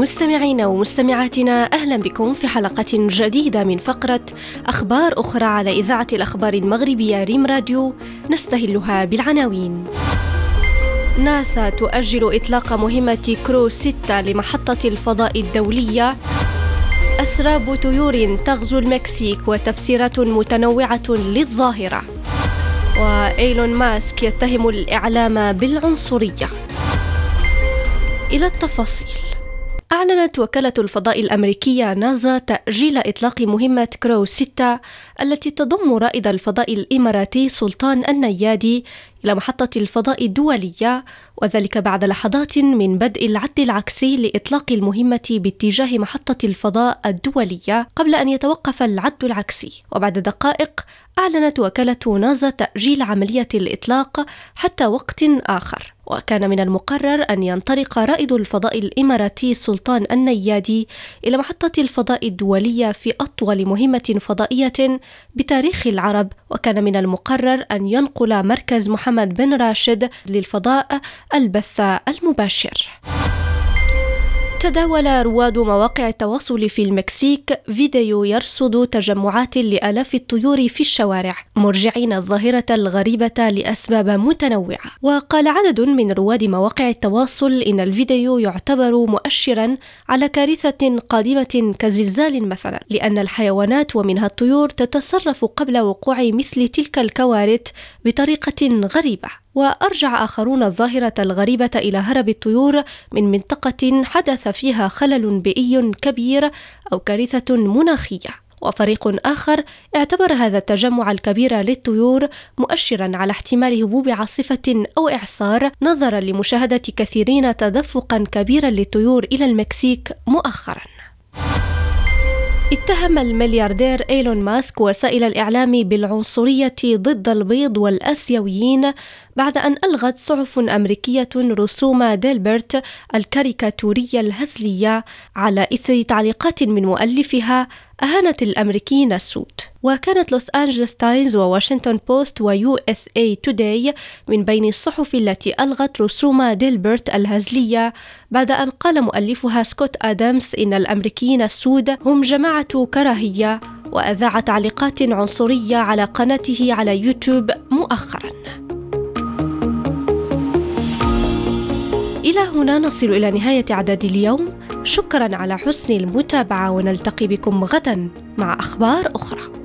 مستمعينا ومستمعاتنا أهلا بكم في حلقة جديدة من فقرة أخبار أخرى على إذاعة الأخبار المغربية ريم راديو نستهلها بالعناوين. ناسا تؤجل إطلاق مهمة كرو 6 لمحطة الفضاء الدولية. أسراب طيور تغزو المكسيك وتفسيرات متنوعة للظاهرة. وإيلون ماسك يتهم الإعلام بالعنصرية. إلى التفاصيل. أعلنت وكالة الفضاء الأمريكية نازا تأجيل إطلاق مهمة كرو 6 التي تضم رائد الفضاء الإماراتي سلطان النيادي إلى محطة الفضاء الدولية وذلك بعد لحظات من بدء العد العكسي لإطلاق المهمة باتجاه محطة الفضاء الدولية قبل أن يتوقف العد العكسي. وبعد دقائق أعلنت وكالة نازا تأجيل عملية الإطلاق حتى وقت آخر. وكان من المقرر أن ينطلق رائد الفضاء الإماراتي سلطان النيادي إلى محطة الفضاء الدولية في أطول مهمة فضائية بتاريخ العرب وكان من المقرر أن ينقل مركز محمد بن راشد للفضاء البث المباشر. تداول رواد مواقع التواصل في المكسيك فيديو يرصد تجمعات لآلاف الطيور في الشوارع مرجعين الظاهرة الغريبة لأسباب متنوعة. وقال عدد من رواد مواقع التواصل إن الفيديو يعتبر مؤشرا على كارثة قادمة كزلزال مثلا لأن الحيوانات ومنها الطيور تتصرف قبل وقوع مثل تلك الكوارث بطريقة غريبة. وأرجع آخرون الظاهرة الغريبة إلى هرب الطيور من منطقة حدث فيها خلل بيئي كبير أو كارثة مناخية. وفريق آخر اعتبر هذا التجمع الكبير للطيور مؤشرا على احتمال هبوب عاصفة أو إعصار نظرا لمشاهدة كثيرين تدفقا كبيرا للطيور إلى المكسيك مؤخرا. اتهم الملياردير إيلون ماسك وسائل الإعلام بالعنصرية ضد البيض والأسيويين بعد أن ألغت صحف أمريكية رسوم ديلبرت الكاريكاتورية الهزلية على إثر تعليقات من مؤلفها أهانت الأمريكيين السود وكانت لوس أنجلوس تايمز وواشنطن بوست و USA Today من بين الصحف التي ألغت رسوم ديلبرت الهزلية بعد أن قال مؤلفها سكوت آدامز إن الأمريكيين السود هم جماعة كراهية وأذاع تعليقات عنصرية على قناته على يوتيوب مؤخرا. إلى هنا نصل إلى نهاية عدد اليوم. شكرا على حسن المتابعة ونلتقي بكم غدا مع أخبار أخرى.